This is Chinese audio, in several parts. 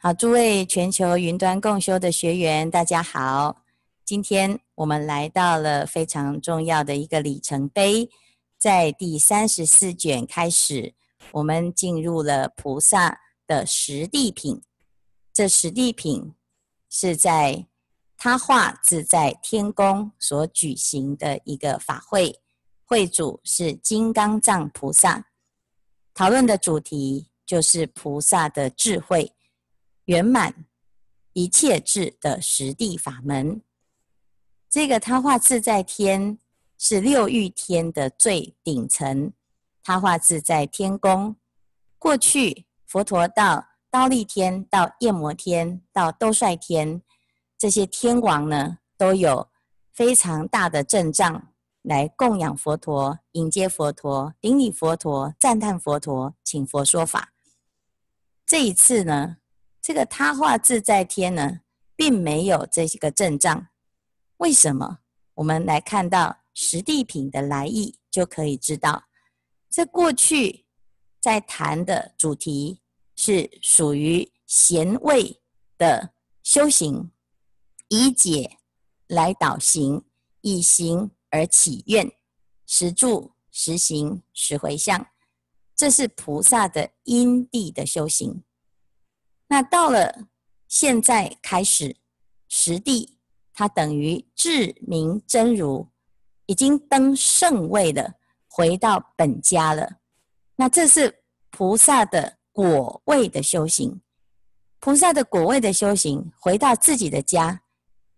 好，诸位全球云端共修的学员，大家好。今天我们来到了非常重要的一个里程碑，在第三十四卷开始，我们进入了菩萨的十地品。这十地品是在他化自在天宫所举行的一个法会，会主是金刚藏菩萨，讨论的主题就是菩萨的智慧。圆满一切智的实地法门，这个他化自在天是六欲天的最顶层。他化自在天宫，过去佛陀到忉利天、到焰摩天、到兜率天，这些天王呢，都有非常大的阵仗来供养佛陀、迎接佛陀、顶礼佛陀、赞叹佛陀、请佛说法。这一次呢，这个他化自在天呢，并没有这个阵仗，为什么？我们来看到十地品的来意，就可以知道，这过去在谈的主题是属于贤位的修行，以解来导行，以行而起愿，实住、实行、实回向，这是菩萨的因地的修行。那到了现在开始，实地它等于智明真如，已经登圣位了，回到本家了。那这是菩萨的果位的修行，菩萨的果位的修行，回到自己的家，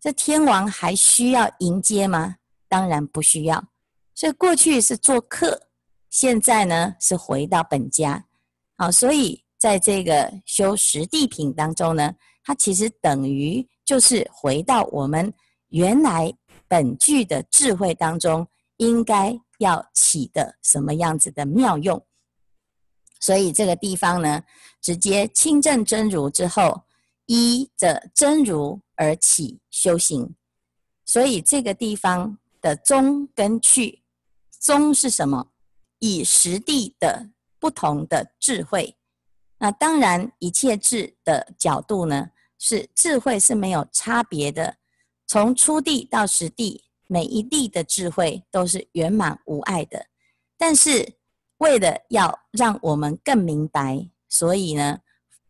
这天王还需要迎接吗？当然不需要。所以过去是做客，现在呢是回到本家。好，所以。在这个修实地品当中呢，它其实等于就是回到我们原来本具的智慧当中，应该要起的什么样子的妙用。所以这个地方呢，直接亲证真如之后，依着真如而起修行。所以这个地方的宗跟趣，宗是什么？以实地的不同的智慧。那当然，一切智的角度呢，是智慧是没有差别的。从初地到十地，每一地的智慧都是圆满无碍的。但是，为了要让我们更明白，所以呢，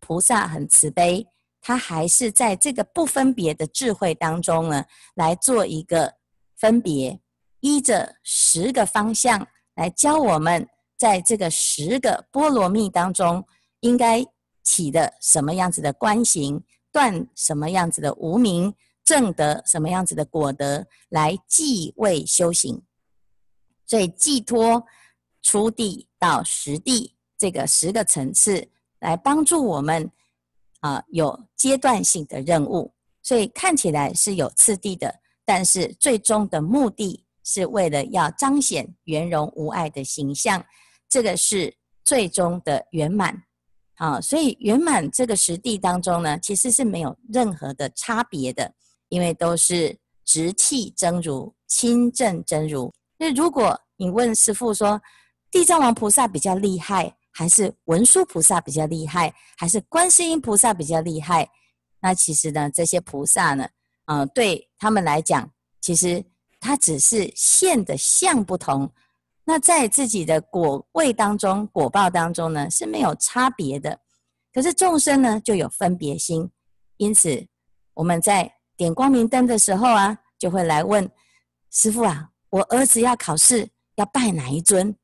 菩萨很慈悲，他还是在这个不分别的智慧当中呢，来做一个分别，依着十个方向来教我们，在这个十个波罗蜜当中。应该起的什么样子的观行，断什么样子的无明，证得什么样子的果德，来继位修行。所以寄托初地到十地这个十个层次，来帮助我们啊有阶段性的任务。所以看起来是有次第的，但是最终的目的是为了要彰显圆融无碍的形象，这个是最终的圆满。啊，所以圆满这个实地当中呢，其实是没有任何的差别的，因为都是直气真如、亲证真如。那如果你问师父说，地藏王菩萨比较厉害，还是文殊菩萨比较厉害，还是观世音菩萨比较厉害？那其实呢，这些菩萨呢，啊，对他们来讲，其实他只是现的相不同。那在自己的果位当中、果报当中呢，是没有差别的。可是众生呢，就有分别心，因此我们在点光明灯的时候啊，就会来问师傅啊：我儿子要考试，要拜哪一尊？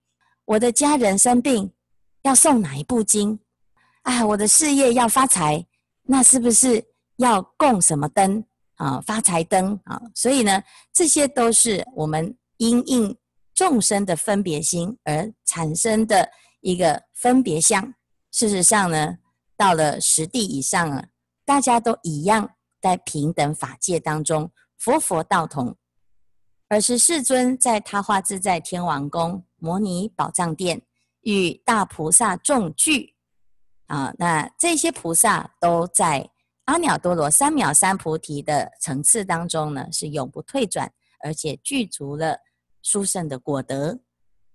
我的家人生病，要送哪一部经？啊，我的事业要发财，那是不是要供什么灯啊？发财灯啊？所以呢，这些都是我们因应。众生的分别心而产生的一个分别相。事实上呢，到了十地以上啊，大家都一样，在平等法界当中，佛佛道同。尔时世尊在他化自在天王宫摩尼宝藏殿，与大菩萨众聚啊，那这些菩萨都在阿耨多罗三藐三菩提的层次当中呢，是永不退转，而且具足了。殊胜的果德，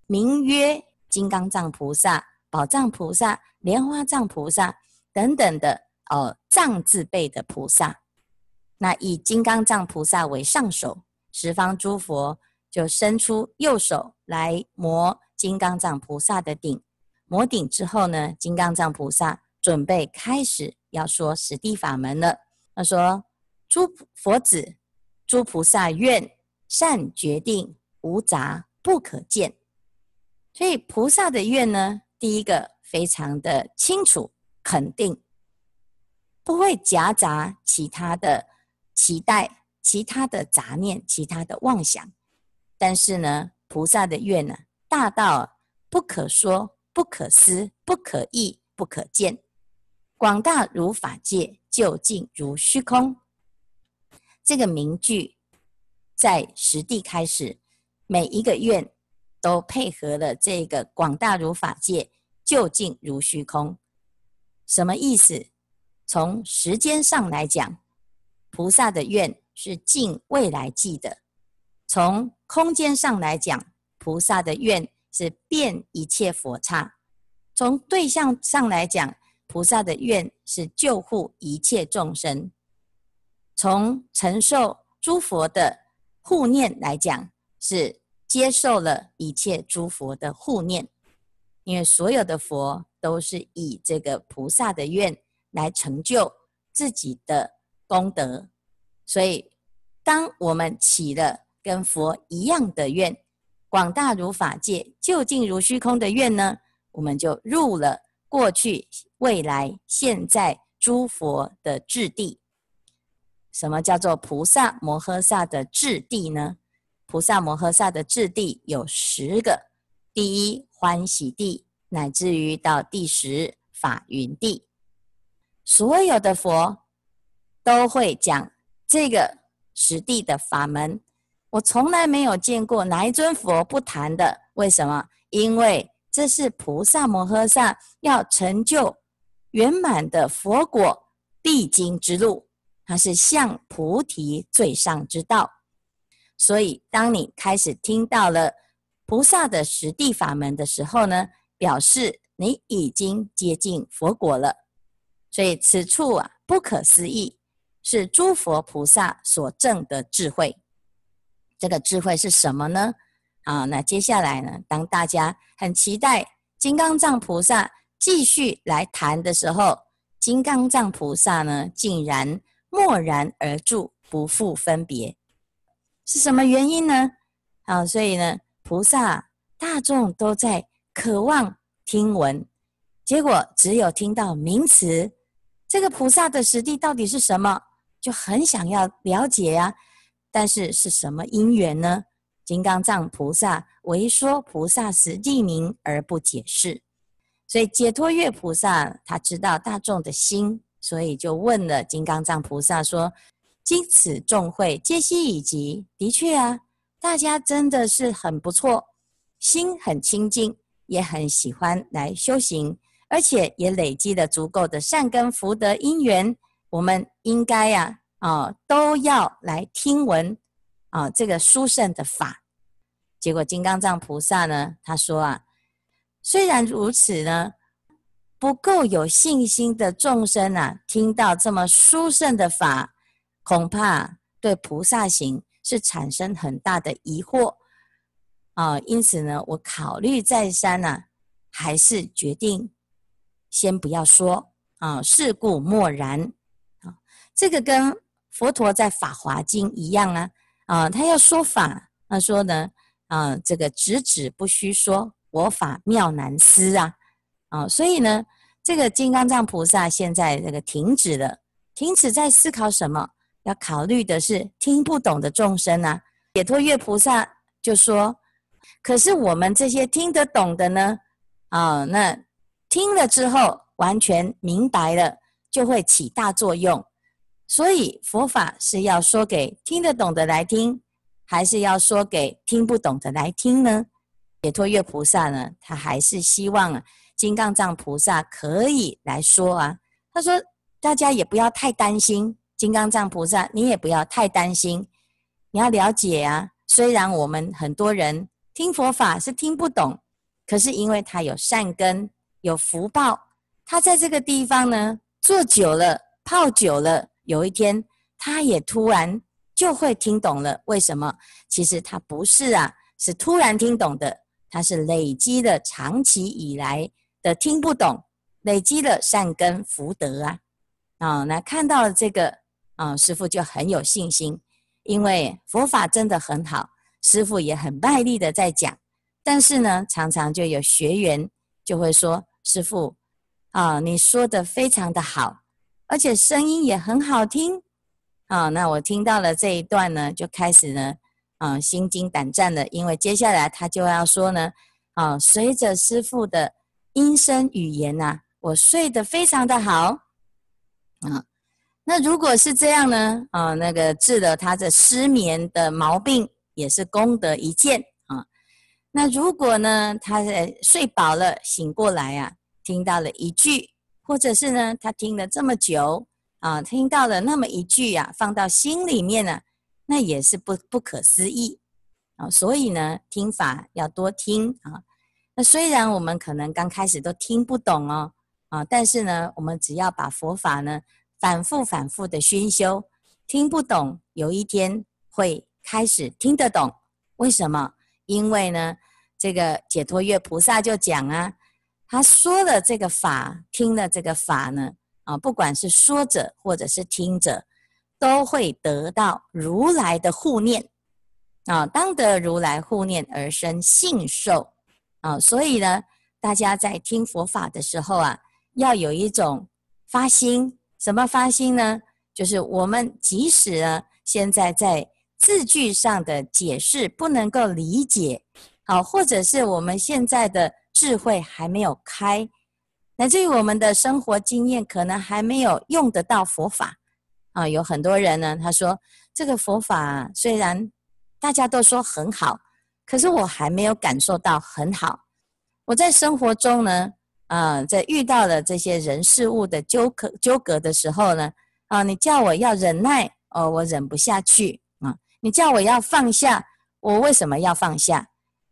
名曰金刚藏菩萨、宝藏菩萨、莲花藏菩萨等等的哦藏字辈的菩萨。那以金刚藏菩萨为上首，十方诸佛就伸出右手来摩金刚藏菩萨的顶。摩顶之后呢，金刚藏菩萨准备开始要说十地法门了。他说：“诸佛子，诸菩萨愿善决定，无杂不可见。”所以菩萨的愿呢，第一个非常的清楚、肯定，不会夹杂其他的期待、其他的杂念、其他的妄想。但是呢，菩萨的愿呢，大到不可说、不可思、不可议、不可见，广大如法界，究竟如虚空。这个名句在实地开始，每一个愿。都配合了这个广大如法界，究竟如虚空，什么意思？从时间上来讲，菩萨的愿是尽未来际的；从空间上来讲，菩萨的愿是遍一切佛刹；从对象上来讲，菩萨的愿是救护一切众生；从承受诸佛的护念来讲，是。接受了一切诸佛的护念，因为所有的佛都是以这个菩萨的愿来成就自己的功德，所以当我们起了跟佛一样的愿，广大如法界，究竟如虚空的愿呢，我们就入了过去、未来、现在诸佛的智地。什么叫做菩萨摩诃萨的智地呢？菩萨摩诃萨的智地有十个，第一欢喜地，乃至于到第十法云地，所有的佛都会讲这个十地的法门。我从来没有见过哪一尊佛不谈的，为什么？因为这是菩萨摩诃萨要成就圆满的佛果必经之路，它是向菩提最上之道。所以，当你开始听到了菩萨的十地法门的时候呢，表示你已经接近佛果了。所以此处啊，不可思议，是诸佛菩萨所证的智慧。这个智慧是什么呢？啊，那接下来呢，当大家很期待金刚藏菩萨继续来谈的时候，金刚藏菩萨呢，竟然默然而住，不复分别。是什么原因呢？啊，所以呢，菩萨大众都在渴望听闻，结果只有听到名词，这个菩萨的实地到底是什么，就很想要了解呀、啊。但是是什么因缘呢？金刚藏菩萨唯说菩萨实地名而不解释，所以解脱月菩萨他知道大众的心，所以就问了金刚藏菩萨说。经此众会皆悉已集，的确啊，大家真的是很不错，心很清净，也很喜欢来修行，而且也累积了足够的善根福德因缘。我们应该呀，啊，都要来听闻啊这个殊胜的法。结果金刚藏菩萨呢，他说啊，虽然如此呢，不够有信心的众生啊，听到这么殊胜的法。恐怕对菩萨行是产生很大的疑惑啊，因此呢，我考虑再三呢、啊，还是决定先不要说啊，是故默然啊。这个跟佛陀在《法华经》一样啊啊，他要说法，他说呢啊，这个直指不虚说，我法妙难思啊啊，所以呢，这个金刚藏菩萨现在这个停止了，停止在思考什么。要考虑的是听不懂的众生啊，解脱月菩萨就说：“可是我们这些听得懂的呢？啊，那听了之后完全明白了，就会起大作用。所以佛法是要说给听得懂的来听，还是要说给听不懂的来听呢？”解脱月菩萨呢，他还是希望啊金刚藏菩萨可以来说啊。他说：“大家也不要太担心。”金刚藏菩萨，你也不要太担心，你要了解啊。虽然我们很多人听佛法是听不懂，可是因为他有善根、有福报，他在这个地方呢做久了，泡久了，有一天他也突然就会听懂了。为什么？其实他不是啊，是突然听懂的，他是累积了长期以来的听不懂，累积了善根福德啊。啊，那看到了这个啊，师傅就很有信心，因为佛法真的很好，师傅也很卖力的在讲。但是呢，常常就有学员就会说：“师傅。”啊，你说的非常的好，而且声音也很好听。啊，那我听到了这一段呢，就开始呢，啊，心惊胆战的，因为接下来他就要说呢，啊，随着师傅的音声语言呐、我睡得非常的好。啊，那如果是这样呢，啊，那个治了他的失眠的毛病，也是功德一件啊。那如果呢，他在睡饱了醒过来啊。听到了一句，或者是呢，他听了这么久啊，听到了那么一句呀、啊，放到心里面呢，那也是不不可思议啊。所以呢，听法要多听啊。那虽然我们可能刚开始都听不懂哦，啊，但是呢，我们只要把佛法呢反复反复的熏修，听不懂，有一天会开始听得懂。为什么？因为呢，这个解脱月菩萨就讲啊。他说了这个法，听了这个法呢，啊，不管是说者或者是听者，都会得到如来的护念，啊，当得如来护念而生信受，啊，所以呢，大家在听佛法的时候啊，要有一种发心，什么发心呢？就是我们即使呢，现在在字句上的解释不能够理解，好，或者是我们现在的。智慧还没有开，乃至于我们的生活经验可能还没有用得到佛法啊。有很多人呢，他说这个佛法虽然大家都说很好，可是我还没有感受到很好。我在生活中呢，啊，在遇到了这些人事物的纠葛纠葛的时候呢，啊，你叫我要忍耐，哦，我忍不下去啊。你叫我要放下，我为什么要放下？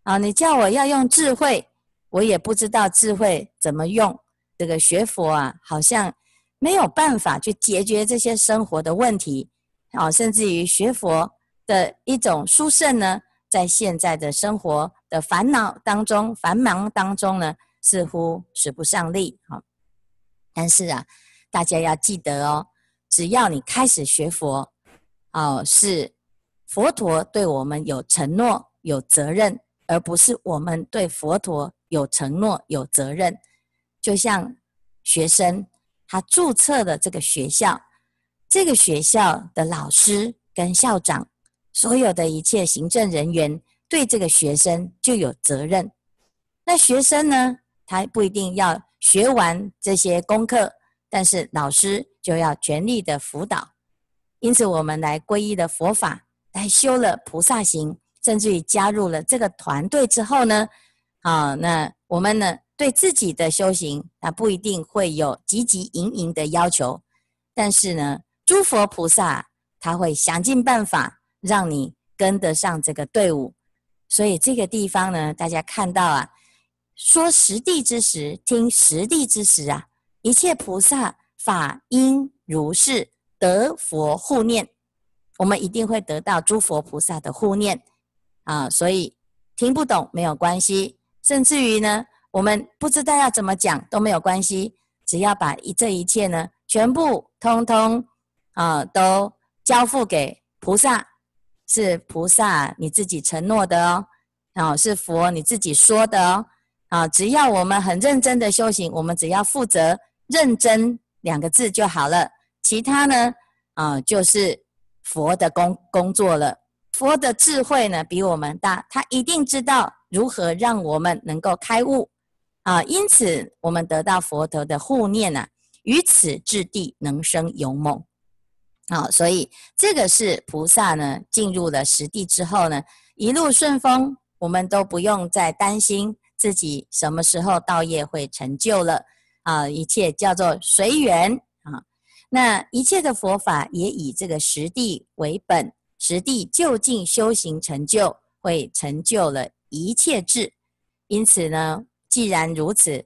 啊，你叫我要用智慧。我也不知道智慧怎么用，这个学佛啊，好像没有办法去解决这些生活的问题，啊，甚至于学佛的一种殊胜呢，在现在的生活的烦恼当中、繁忙当中呢，似乎使不上力，啊。但是啊，大家要记得哦，只要你开始学佛，哦，是佛陀对我们有承诺、有责任，而不是我们对佛陀。有承诺，有责任，就像学生他注册的这个学校，这个学校的老师跟校长，所有的一切行政人员对这个学生就有责任。那学生呢，他不一定要学完这些功课，但是老师就要全力的辅导。因此，我们来皈依的佛法，来修了菩萨行，甚至于加入了这个团队之后呢，啊，那我们呢，对自己的修行，那不一定会有汲汲营营的要求，但是呢，诸佛菩萨他会想尽办法让你跟得上这个队伍。所以这个地方呢，大家看到啊，说实地之时，听实地之时啊，一切菩萨法应如是得佛护念，我们一定会得到诸佛菩萨的护念啊。所以听不懂没有关系。甚至于呢，我们不知道要怎么讲都没有关系，只要把一这一切呢，全部通通啊都交付给菩萨，是菩萨你自己承诺的哦，啊是佛你自己说的哦，啊只要我们很认真的修行，我们只要负责认真两个字就好了，其他呢啊就是佛的工工作了，佛的智慧呢比我们大，他一定知道。如何让我们能够开悟啊？因此，我们得到佛陀的护念呢、啊，于此智地能生勇猛。啊，所以这个是菩萨呢进入了实地之后呢，一路顺风，我们都不用再担心自己什么时候道业会成就了啊，一切叫做随缘啊。那一切的佛法也以这个实地为本，实地就近修行成就，会成就了。一切智，因此呢，既然如此，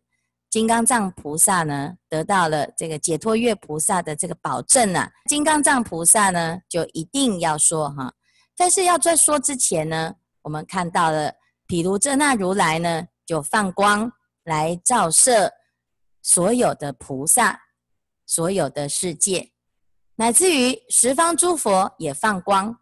金刚藏菩萨呢得到了这个解脱月菩萨的这个保证啊，金刚藏菩萨呢就一定要说哈。但是要在说之前呢，我们看到了毗卢遮那如来呢就放光来照射所有的菩萨，所有的世界，乃至于十方诸佛也放光。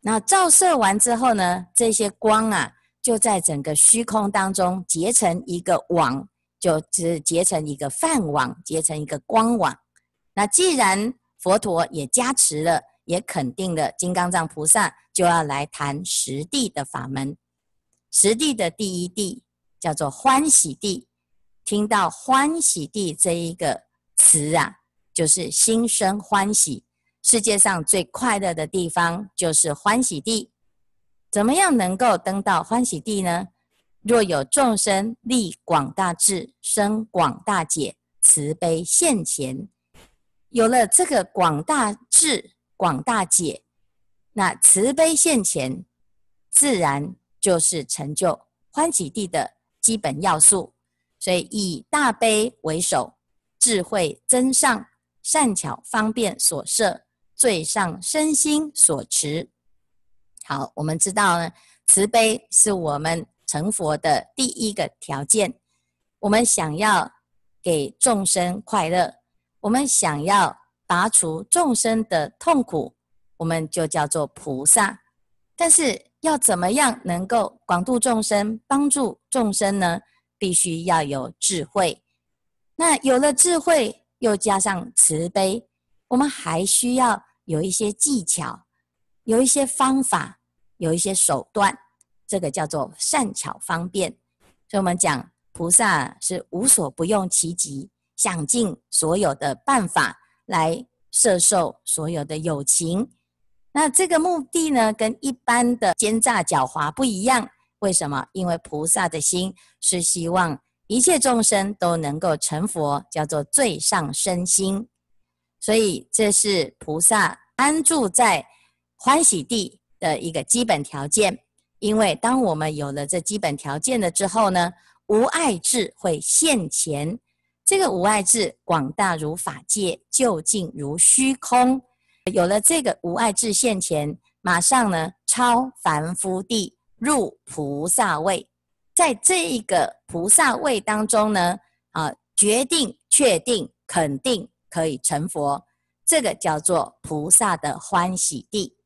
那照射完之后呢，这些光啊就在整个虚空当中结成一个网。就只结成一个饭网，结成一个光网。那既然佛陀也加持了，也肯定了金刚藏菩萨就要来谈十地的法门。十地的第一地叫做欢喜地。听到欢喜地这一个词啊，就是心生欢喜。世界上最快乐的地方就是欢喜地。怎么样能够登到欢喜地呢？若有众生立广大智，生广大解，慈悲现前，有了这个广大智、广大解，那慈悲现前，自然就是成就欢喜地的基本要素。所以以大悲为首，智慧增上，善巧方便所摄，最上身心所持。好，我们知道呢，慈悲是我们。成佛的第一个条件，我们想要给众生快乐，我们想要拔除众生的痛苦，我们就叫做菩萨。但是要怎么样能够广度众生、帮助众生呢？必须要有智慧。那有了智慧，又加上慈悲，我们还需要有一些技巧，有一些方法，有一些手段。这个叫做善巧方便，所以我们讲菩萨是无所不用其极，想尽所有的办法来摄受所有的有情。那这个目的呢，跟一般的奸诈狡猾不一样。为什么？因为菩萨的心是希望一切众生都能够成佛，叫做最上身心。所以这是菩萨安住在欢喜地的一个基本条件。因为当我们有了这基本条件了之后呢，无爱智会现前。这个无爱智广大如法界，究竟如虚空。有了这个无爱智现前，马上呢超凡夫地入菩萨位，在这一个菩萨位当中呢，啊，决定、确定、肯定可以成佛。这个叫做菩萨的欢喜地。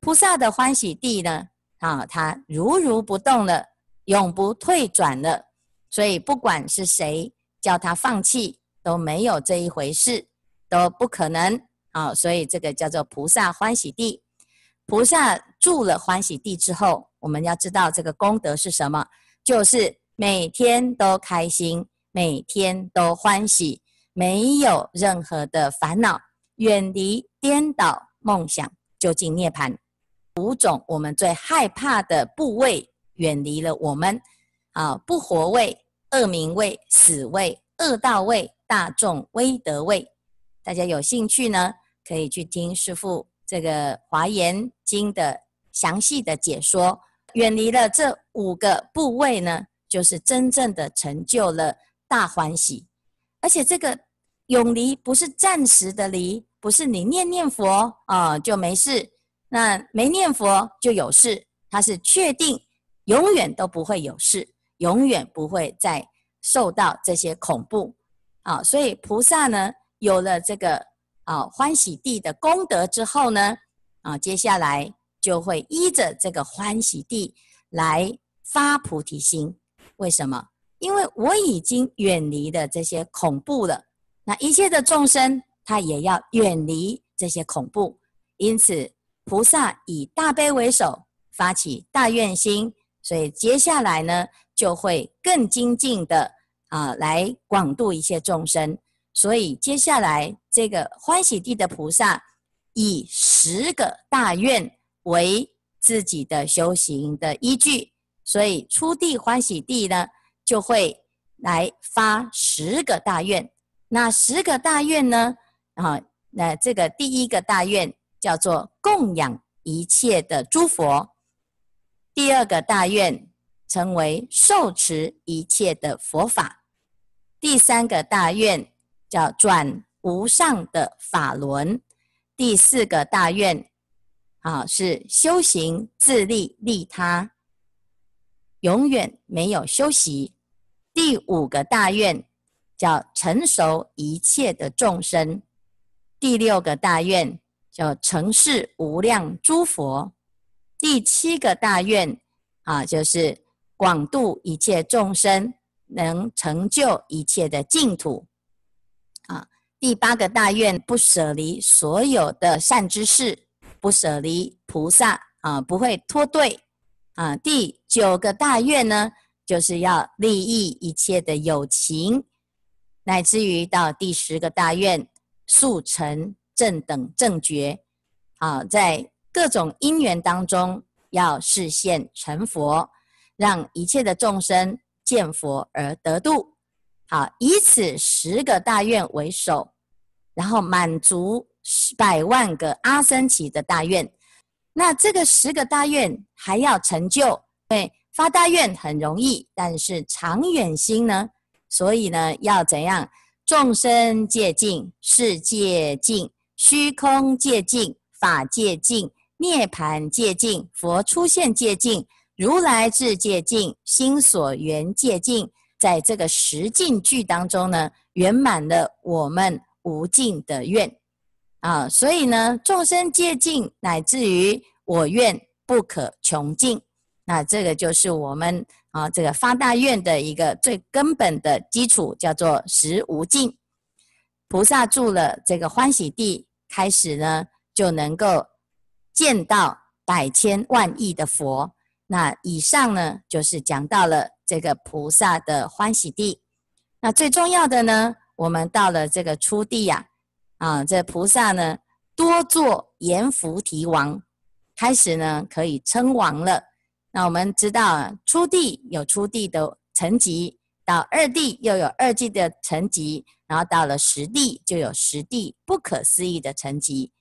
菩萨的欢喜地呢，啊，他如如不动了，永不退转了，所以不管是谁叫他放弃，都没有这一回事，都不可能啊。所以这个叫做菩萨欢喜地。菩萨住了欢喜地之后，我们要知道这个功德是什么，就是每天都开心，每天都欢喜，没有任何的烦恼，远离颠倒梦想，究竟涅槃。五种我们最害怕的部位远离了我们，啊，不活位、恶名位、死位、恶道位、大众威德位。大家有兴趣呢，可以去听师父这个《华严经》的详细的解说。远离了这五个部位呢，就是真正的成就了大欢喜。而且这个永离不是暂时的离，不是你念念佛啊就没事。那没念佛就有事，他是确定永远都不会有事，永远不会再受到这些恐怖啊。所以菩萨呢，有了这个啊欢喜地的功德之后呢，啊，接下来就会依着这个欢喜地来发菩提心。为什么？因为我已经远离了这些恐怖了，那一切的众生他也要远离这些恐怖，因此。菩萨以大悲为首，发起大愿心，所以接下来呢，就会更精进的啊，来广度一切众生。所以接下来这个欢喜地的菩萨，以十个大愿为自己的修行的依据，所以初地欢喜地呢，就会来发十个大愿。那十个大愿呢，啊，那这个第一个大愿。叫做供养一切的诸佛，第二个大愿称为受持一切的佛法，第三个大愿叫转无上的法轮，第四个大愿啊是修行自利利他，永远没有休息。第五个大愿叫成熟一切的众生，第六个大愿叫成事无量诸佛，第七个大愿啊就是广度一切众生，能成就一切的净土。第八个大愿，不舍离所有的善知识，不舍离菩萨啊，不会脱队啊。第九个大愿呢，就是要利益一切的友情，乃至于到第十个大愿，速成正等正觉啊，在各种因缘当中要示现成佛，让一切的众生见佛而得度。好，以此十个大愿为首。然后满足百万个阿僧祇的大愿，那这个十个大愿还要成就。对，发大愿很容易，但是长远心呢？所以呢，要怎样？众生界尽，世界尽，虚空界尽，法界尽，涅槃界尽，佛出现界尽，如来智界尽，心所缘界尽，在这个十尽句当中呢，圆满了我们。无尽的愿啊，所以呢，众生皆尽，乃至于我愿不可穷尽。那这个就是我们啊，这个发大愿的一个最根本的基础，叫做实无尽。菩萨住了这个欢喜地，开始呢，就能够见到百千万亿的佛。那以上呢，就是讲到了这个菩萨的欢喜地。那最重要的呢，我们到了这个初地呀，啊，这菩萨呢多做阎浮提王，开始呢可以称王了。那我们知道啊，初地有初地的层级，到二地又有二地的层级，然后到了十地就有十地不可思议的层级。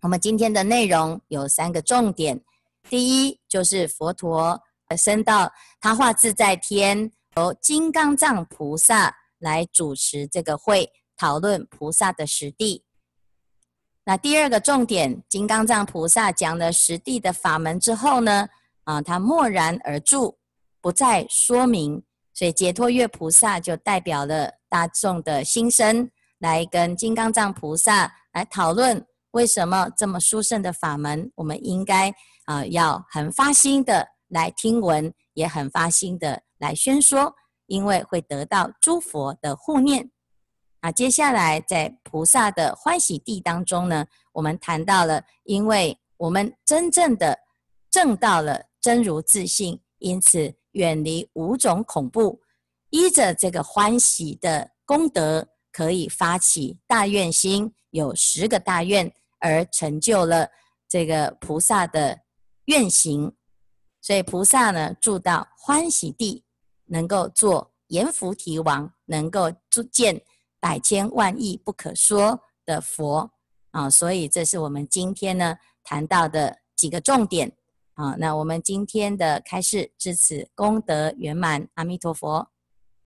我们今天的内容有三个重点，第一就是佛陀升到他化自在天，由金刚藏菩萨。来主持这个会，讨论菩萨的实地。那第二个重点，金刚藏菩萨讲了实地的法门之后呢，啊，他默然而住，不再说明。所以解脱月菩萨就代表了大众的心声，来跟金刚藏菩萨来讨论为什么这么殊胜的法门，我们应该啊要很发心的来听闻，也很发心的来宣说。因为会得到诸佛的护念，啊，接下来在菩萨的欢喜地当中呢，我们谈到了，因为我们真正的证到了真如自性，因此远离五种恐怖，依着这个欢喜的功德，可以发起大愿心，有十个大愿，而成就了这个菩萨的愿行，所以菩萨呢住到欢喜地。能够做阎浮提王，能够住见百千万亿不可说的佛啊，所以这是我们今天呢谈到的几个重点啊。那我们今天的开示至此功德圆满，阿弥陀佛。